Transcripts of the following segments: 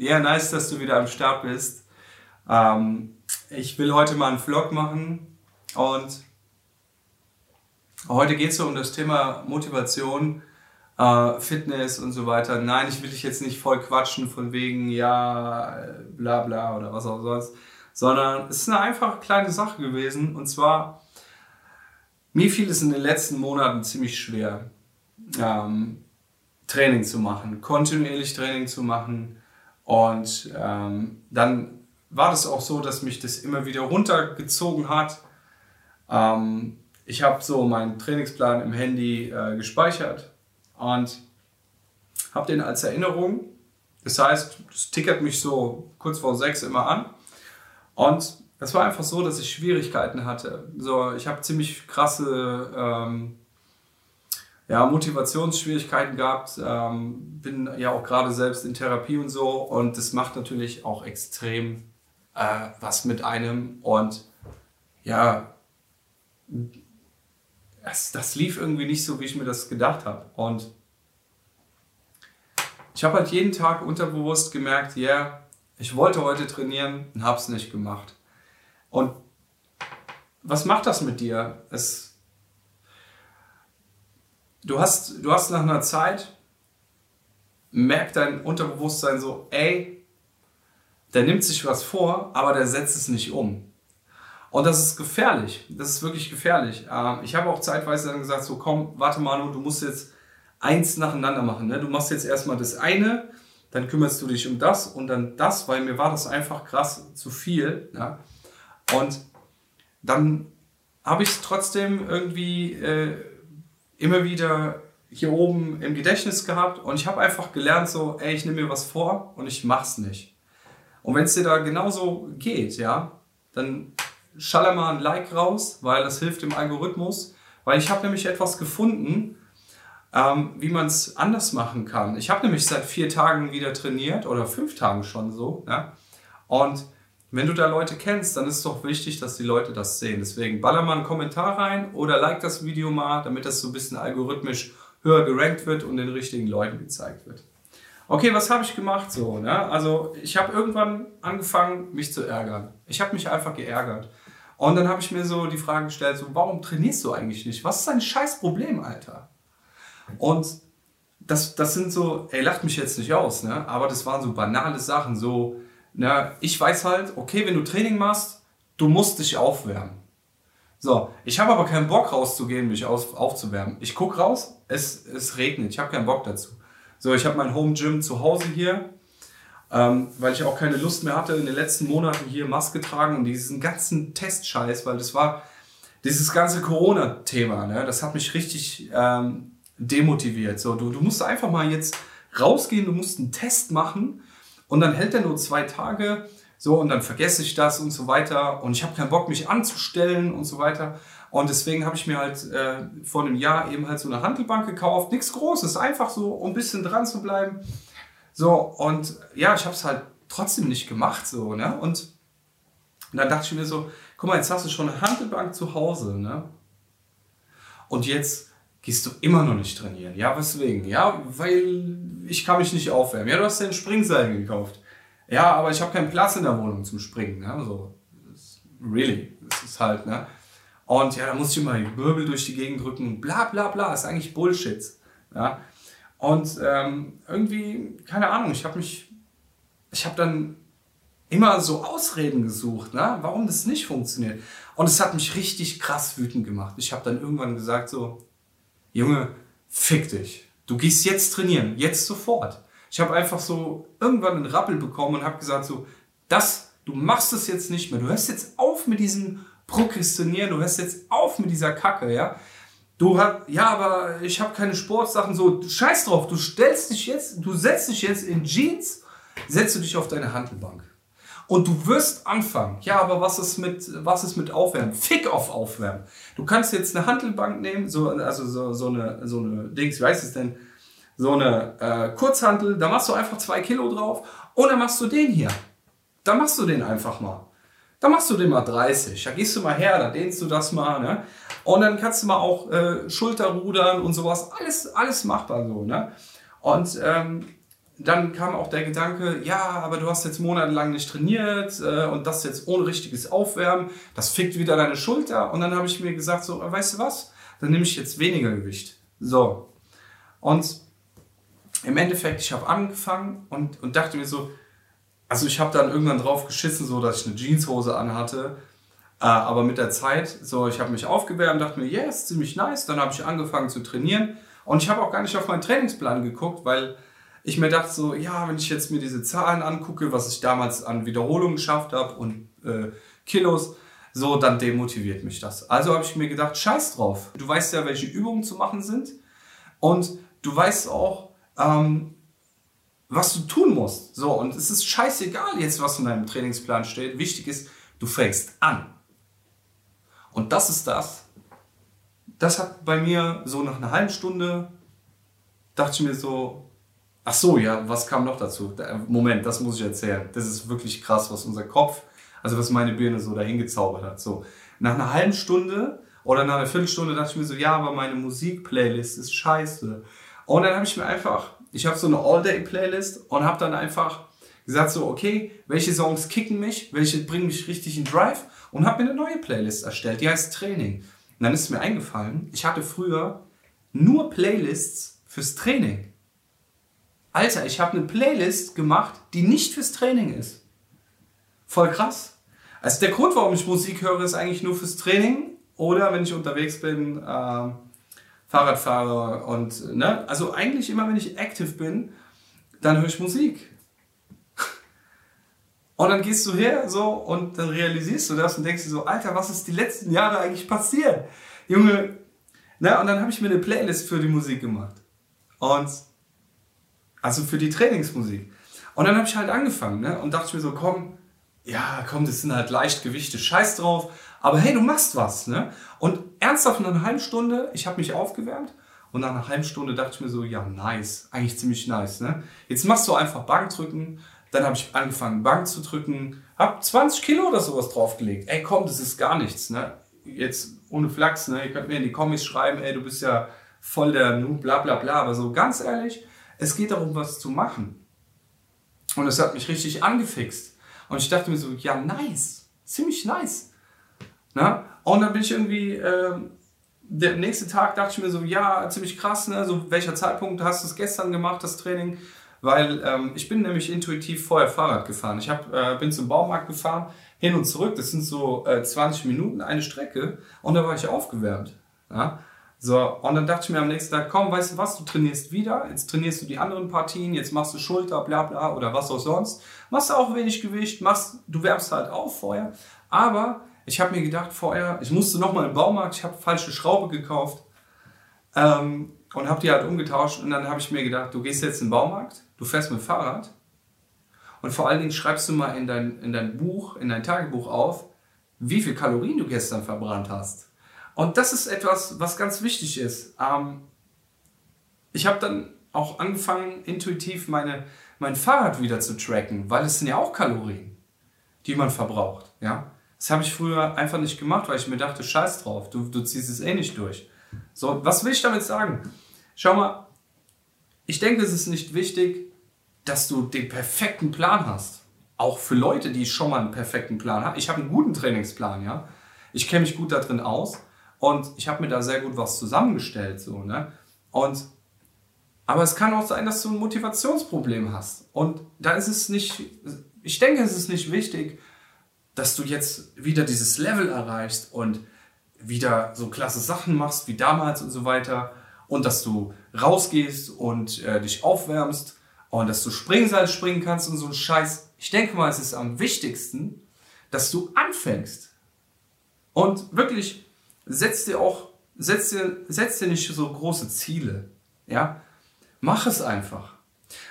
Ja, nice, dass du wieder am Start bist. Ähm, ich will heute mal einen Vlog machen und heute geht es so um das Thema Motivation, äh, Fitness und so weiter. Nein, ich will dich jetzt nicht voll quatschen von wegen, ja, bla bla oder was auch sonst, sondern es ist eine einfache kleine Sache gewesen und zwar, mir fiel es in den letzten Monaten ziemlich schwer, ähm, Training zu machen, kontinuierlich Training zu machen und ähm, dann war das auch so, dass mich das immer wieder runtergezogen hat. Ähm, ich habe so meinen Trainingsplan im Handy äh, gespeichert und habe den als Erinnerung. Das heißt, es tickert mich so kurz vor sechs immer an. Und es war einfach so, dass ich Schwierigkeiten hatte. So, ich habe ziemlich krasse ähm, ja, Motivationsschwierigkeiten gehabt, ähm, bin ja auch gerade selbst in Therapie und so und das macht natürlich auch extrem äh, was mit einem und ja, das, das lief irgendwie nicht so, wie ich mir das gedacht habe und ich habe halt jeden Tag unterbewusst gemerkt, ja, yeah, ich wollte heute trainieren und habe es nicht gemacht. Und was macht das mit dir? Es du hast, du hast nach einer Zeit, merkt dein Unterbewusstsein so, ey, der nimmt sich was vor, aber der setzt es nicht um. Und das ist gefährlich. Das ist wirklich gefährlich. Ähm, ich habe auch zeitweise dann gesagt, so komm, warte Manu, du musst jetzt eins nacheinander machen. Ne? Du machst jetzt erstmal das eine, dann kümmerst du dich um das und dann das, weil mir war das einfach krass zu viel. Ja? Und dann habe ich es trotzdem irgendwie äh, immer wieder hier oben im Gedächtnis gehabt und ich habe einfach gelernt, so, ey, ich nehme mir was vor und ich mach's nicht. Und wenn es dir da genauso geht, ja, dann schaller mal ein Like raus, weil das hilft dem Algorithmus, weil ich habe nämlich etwas gefunden, ähm, wie man es anders machen kann. Ich habe nämlich seit vier Tagen wieder trainiert oder fünf Tagen schon so, ja, und wenn du da Leute kennst, dann ist es doch wichtig, dass die Leute das sehen. Deswegen baller mal einen Kommentar rein oder like das Video mal, damit das so ein bisschen algorithmisch höher gerankt wird und den richtigen Leuten gezeigt wird. Okay, was habe ich gemacht so? Ne? Also ich habe irgendwann angefangen, mich zu ärgern. Ich habe mich einfach geärgert. Und dann habe ich mir so die Frage gestellt, so, warum trainierst du eigentlich nicht? Was ist dein scheiß Problem, Alter? Und das, das sind so, ey, lacht mich jetzt nicht aus, ne? aber das waren so banale Sachen, so, na, ich weiß halt, okay, wenn du Training machst, du musst dich aufwärmen. So, ich habe aber keinen Bock rauszugehen, mich auf, aufzuwärmen. Ich gucke raus, es, es regnet, ich habe keinen Bock dazu. So, ich habe mein Home Gym zu Hause hier, ähm, weil ich auch keine Lust mehr hatte, in den letzten Monaten hier Maske tragen und diesen ganzen Testscheiß, weil das war dieses ganze Corona-Thema, ne, das hat mich richtig ähm, demotiviert. So, du, du musst einfach mal jetzt rausgehen, du musst einen Test machen und dann hält er nur zwei Tage, so und dann vergesse ich das und so weiter und ich habe keinen Bock, mich anzustellen und so weiter. Und deswegen habe ich mir halt äh, vor einem Jahr eben halt so eine Handelbank gekauft. Nichts Großes, einfach so, um ein bisschen dran zu bleiben. So, und ja, ich habe es halt trotzdem nicht gemacht, so, ne? Und, und dann dachte ich mir so, guck mal, jetzt hast du schon eine Handelbank zu Hause, ne? Und jetzt gehst du immer noch nicht trainieren. Ja, weswegen? Ja, weil ich kann mich nicht aufwärmen. Ja, du hast ja ein Springseil gekauft. Ja, aber ich habe keinen Platz in der Wohnung zum Springen. Ne? So, really, das ist halt, ne? Und ja, da muss ich immer die Wirbel durch die Gegend drücken. Bla bla bla, ist eigentlich Bullshit. Ja? Und ähm, irgendwie, keine Ahnung, ich habe mich, ich habe dann immer so Ausreden gesucht, ne? warum das nicht funktioniert. Und es hat mich richtig krass wütend gemacht. Ich habe dann irgendwann gesagt so, Junge, fick dich. Du gehst jetzt trainieren, jetzt sofort. Ich habe einfach so irgendwann einen Rappel bekommen und habe gesagt so, das, du machst es jetzt nicht mehr. Du hörst jetzt auf mit diesem Prokrastinieren, du hörst jetzt auf mit dieser Kacke, ja. Du hast, ja, aber ich habe keine Sportsachen, so, scheiß drauf, du stellst dich jetzt, du setzt dich jetzt in Jeans, setzt du dich auf deine Handelbank. Und du wirst anfangen. Ja, aber was ist mit, was ist mit Aufwärmen? Fick auf Aufwärmen. Du kannst jetzt eine Handelbank nehmen, so, also so, so eine, so eine Dings, wie heißt es denn? So eine äh, Kurzhantel, da machst du einfach zwei Kilo drauf und dann machst du den hier. Da machst du den einfach mal. Da machst du den mal 30. Da gehst du mal her, da dehnst du das mal, ne? Und dann kannst du mal auch äh, Schulterrudern und sowas. Alles, alles machbar so, ne? Und ähm, dann kam auch der Gedanke, ja, aber du hast jetzt monatelang nicht trainiert äh, und das jetzt ohne richtiges Aufwärmen, das fickt wieder deine Schulter. Und dann habe ich mir gesagt, so, weißt du was, dann nehme ich jetzt weniger Gewicht. So. Und im Endeffekt, ich habe angefangen und, und dachte mir so, also ich habe dann irgendwann drauf geschissen, so dass ich eine Jeanshose anhatte. Äh, aber mit der Zeit, so ich habe mich aufgewärmt, dachte mir, yes, ziemlich nice. Dann habe ich angefangen zu trainieren. Und ich habe auch gar nicht auf meinen Trainingsplan geguckt, weil ich mir dachte so, ja, wenn ich jetzt mir diese Zahlen angucke, was ich damals an Wiederholungen geschafft habe und äh, Kilos, so, dann demotiviert mich das. Also habe ich mir gedacht, scheiß drauf. Du weißt ja, welche Übungen zu machen sind und du weißt auch, ähm, was du tun musst. So, und es ist scheißegal jetzt, was in deinem Trainingsplan steht. Wichtig ist, du fängst an. Und das ist das. Das hat bei mir so nach einer halben Stunde, dachte ich mir so, Ach so, ja, was kam noch dazu? Moment, das muss ich erzählen. Das ist wirklich krass, was unser Kopf, also was meine Birne so dahin gezaubert hat. So, nach einer halben Stunde oder nach einer Viertelstunde dachte ich mir so, ja, aber meine Musikplaylist ist scheiße. Und dann habe ich mir einfach, ich habe so eine All-Day-Playlist und habe dann einfach gesagt so, okay, welche Songs kicken mich, welche bringen mich richtig in Drive und habe mir eine neue Playlist erstellt, die heißt Training. Und dann ist mir eingefallen, ich hatte früher nur Playlists fürs Training. Alter, ich habe eine Playlist gemacht, die nicht fürs Training ist. Voll krass. Also der Grund, warum ich Musik höre, ist eigentlich nur fürs Training oder wenn ich unterwegs bin, äh, Fahrrad fahre und, ne, also eigentlich immer, wenn ich aktiv bin, dann höre ich Musik. Und dann gehst du her so und dann realisierst du das und denkst dir so, Alter, was ist die letzten Jahre eigentlich passiert? Junge, ne, und dann habe ich mir eine Playlist für die Musik gemacht. Und also für die Trainingsmusik. Und dann habe ich halt angefangen ne? und dachte mir so, komm, ja, komm, das sind halt Leichtgewichte, scheiß drauf. Aber hey, du machst was. Ne? Und ernsthaft, nach einer halben Stunde, ich habe mich aufgewärmt und nach einer halben Stunde dachte ich mir so, ja, nice, eigentlich ziemlich nice. Ne? Jetzt machst du einfach Bankdrücken. Dann habe ich angefangen, Bank zu drücken, habe 20 Kilo oder sowas draufgelegt. Ey, komm, das ist gar nichts. Ne? Jetzt ohne Flachs, ne? ihr könnt mir in die Kommis schreiben, ey, du bist ja voll der Noob, bla bla bla. Aber so ganz ehrlich, es geht darum, was zu machen. Und es hat mich richtig angefixt. Und ich dachte mir so, ja, nice. Ziemlich nice. Na? Und dann bin ich irgendwie, äh, der nächste Tag dachte ich mir so, ja, ziemlich krass, ne? So, welcher Zeitpunkt hast du es gestern gemacht, das Training? Weil ähm, ich bin nämlich intuitiv vorher Fahrrad gefahren. Ich hab, äh, bin zum Baumarkt gefahren, hin und zurück. Das sind so äh, 20 Minuten eine Strecke. Und da war ich aufgewärmt. Ja? So, und dann dachte ich mir am nächsten Tag, komm, weißt du was, du trainierst wieder, jetzt trainierst du die anderen Partien, jetzt machst du Schulter, bla bla oder was auch sonst. Machst du auch wenig Gewicht, machst, du wärmst halt auf vorher. Aber ich habe mir gedacht vorher, ich musste nochmal im Baumarkt, ich habe falsche Schraube gekauft ähm, und habe die halt umgetauscht. Und dann habe ich mir gedacht, du gehst jetzt in den Baumarkt, du fährst mit dem Fahrrad und vor allen Dingen schreibst du mal in dein, in dein Buch, in dein Tagebuch auf, wie viel Kalorien du gestern verbrannt hast. Und das ist etwas, was ganz wichtig ist. Ähm, ich habe dann auch angefangen, intuitiv meine, mein Fahrrad wieder zu tracken, weil es sind ja auch Kalorien, die man verbraucht. Ja? Das habe ich früher einfach nicht gemacht, weil ich mir dachte, scheiß drauf, du, du ziehst es eh nicht durch. So, was will ich damit sagen? Schau mal, ich denke, es ist nicht wichtig, dass du den perfekten Plan hast. Auch für Leute, die schon mal einen perfekten Plan haben. Ich habe einen guten Trainingsplan, ja. Ich kenne mich gut da drin aus. Und ich habe mir da sehr gut was zusammengestellt. So, ne? Und, aber es kann auch sein, dass du ein Motivationsproblem hast. Und da ist es nicht, ich denke, es ist nicht wichtig, dass du jetzt wieder dieses Level erreichst und wieder so klasse Sachen machst wie damals und so weiter. Und dass du rausgehst und äh, dich aufwärmst und dass du Springseil springen kannst und so ein Scheiß. Ich denke mal, es ist am wichtigsten, dass du anfängst. Und wirklich setz dir auch, setz dir, setz dir nicht so große Ziele. Ja? Mach es einfach.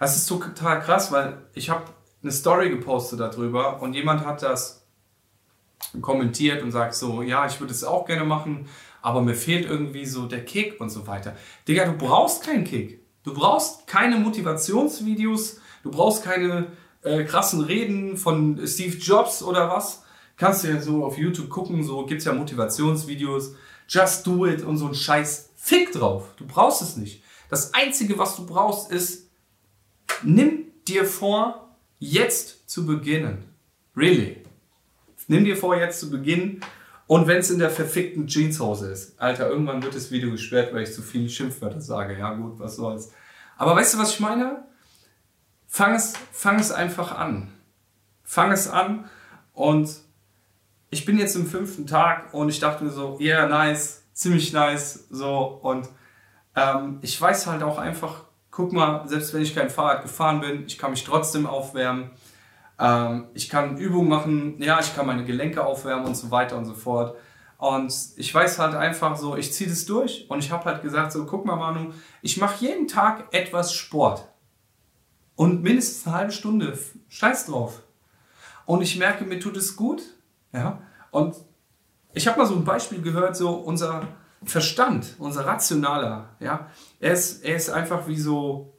Das ist total krass, weil ich habe eine Story gepostet darüber und jemand hat das kommentiert und sagt so, ja, ich würde es auch gerne machen, aber mir fehlt irgendwie so der Kick und so weiter. Digga, du brauchst keinen Kick. Du brauchst keine Motivationsvideos, du brauchst keine äh, krassen Reden von Steve Jobs oder was. Kannst du ja so auf YouTube gucken, so gibt es ja Motivationsvideos, just do it und so ein Scheiß. Fick drauf, du brauchst es nicht. Das Einzige, was du brauchst, ist nimm dir vor, jetzt zu beginnen. Really. Nimm dir vor, jetzt zu beginnen. Und wenn es in der verfickten Jeanshose ist. Alter, irgendwann wird das Video gesperrt, weil ich zu viele Schimpfwörter sage. Ja gut, was soll's. Aber weißt du, was ich meine? Fang es, fang es einfach an. Fang es an und ich bin jetzt im fünften Tag und ich dachte mir so, yeah, nice, ziemlich nice, so und ähm, ich weiß halt auch einfach, guck mal, selbst wenn ich kein Fahrrad gefahren bin, ich kann mich trotzdem aufwärmen. Ähm, ich kann Übungen machen, ja, ich kann meine Gelenke aufwärmen und so weiter und so fort. Und ich weiß halt einfach so, ich ziehe das durch und ich habe halt gesagt, so, guck mal, Manu, ich mache jeden Tag etwas Sport. Und mindestens eine halbe Stunde, scheiß drauf. Und ich merke, mir tut es gut. Ja? Und ich habe mal so ein Beispiel gehört, so unser Verstand, unser rationaler, ja, er ist, er ist einfach wie so,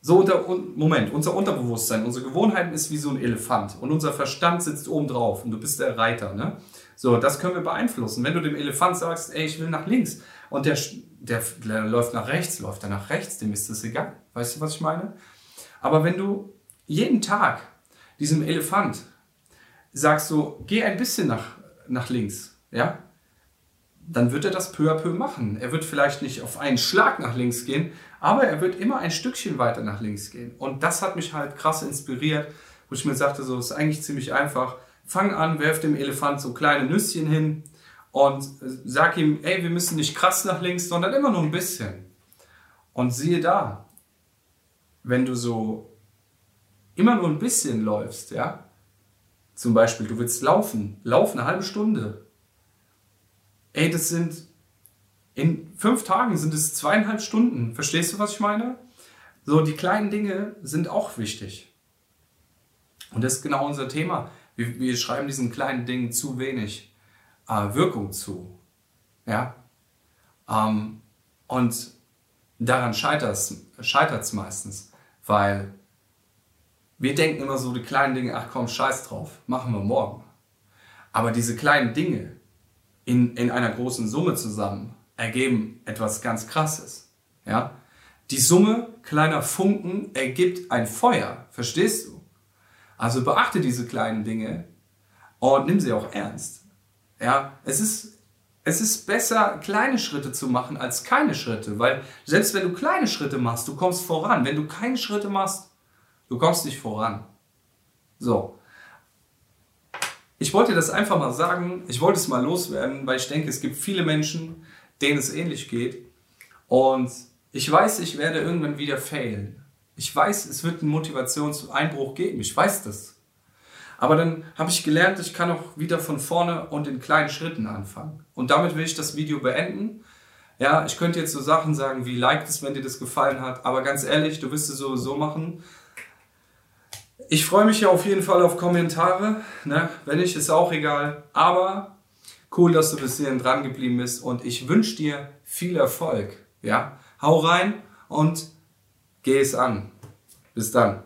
so unter, Moment, unser Unterbewusstsein, unsere Gewohnheiten ist wie so ein Elefant und unser Verstand sitzt oben drauf und du bist der Reiter, ne? So, das können wir beeinflussen. Wenn du dem Elefant sagst, ey, ich will nach links und der, der, der läuft nach rechts, läuft er nach rechts, dem ist das egal. Weißt du, was ich meine? Aber wenn du jeden Tag diesem Elefant sagst so, geh ein bisschen nach, nach links, ja, dann wird er das peu à peu machen. Er wird vielleicht nicht auf einen Schlag nach links gehen, aber er wird immer ein Stückchen weiter nach links gehen. Und das hat mich halt krass inspiriert, wo ich mir sagte, so ist eigentlich ziemlich einfach. Fang an, werf dem Elefant so kleine Nüsschen hin und sag ihm, ey, wir müssen nicht krass nach links, sondern immer nur ein bisschen. Und siehe da, wenn du so immer nur ein bisschen läufst, ja, zum Beispiel, du willst laufen, lauf eine halbe Stunde. Ey, das sind, in fünf Tagen sind es zweieinhalb Stunden. Verstehst du, was ich meine? So, die kleinen Dinge sind auch wichtig. Und das ist genau unser Thema. Wir, wir schreiben diesen kleinen Dingen zu wenig äh, Wirkung zu. Ja? Ähm, und daran scheitert es meistens, weil wir denken immer so die kleinen Dinge, ach komm, scheiß drauf, machen wir morgen. Aber diese kleinen Dinge in, in einer großen Summe zusammen ergeben etwas ganz Krasses. Ja? Die Summe kleiner Funken ergibt ein Feuer, verstehst du? Also beachte diese kleinen Dinge und nimm sie auch ernst. Ja, es ist, es ist besser, kleine Schritte zu machen als keine Schritte, weil selbst wenn du kleine Schritte machst, du kommst voran. Wenn du keine Schritte machst, Du kommst nicht voran. So. Ich wollte das einfach mal sagen, ich wollte es mal loswerden, weil ich denke, es gibt viele Menschen, denen es ähnlich geht. Und ich weiß, ich werde irgendwann wieder failen. Ich weiß, es wird einen Motivationseinbruch geben. Ich weiß das. Aber dann habe ich gelernt, ich kann auch wieder von vorne und in kleinen Schritten anfangen. Und damit will ich das Video beenden. Ja, ich könnte jetzt so Sachen sagen wie like es, wenn dir das gefallen hat. Aber ganz ehrlich, du wirst es sowieso machen. Ich freue mich ja auf jeden Fall auf Kommentare. Ne? Wenn nicht, ist auch egal. Aber cool, dass du bis hierhin dran geblieben bist und ich wünsche dir viel Erfolg. Ja? Hau rein und geh es an. Bis dann.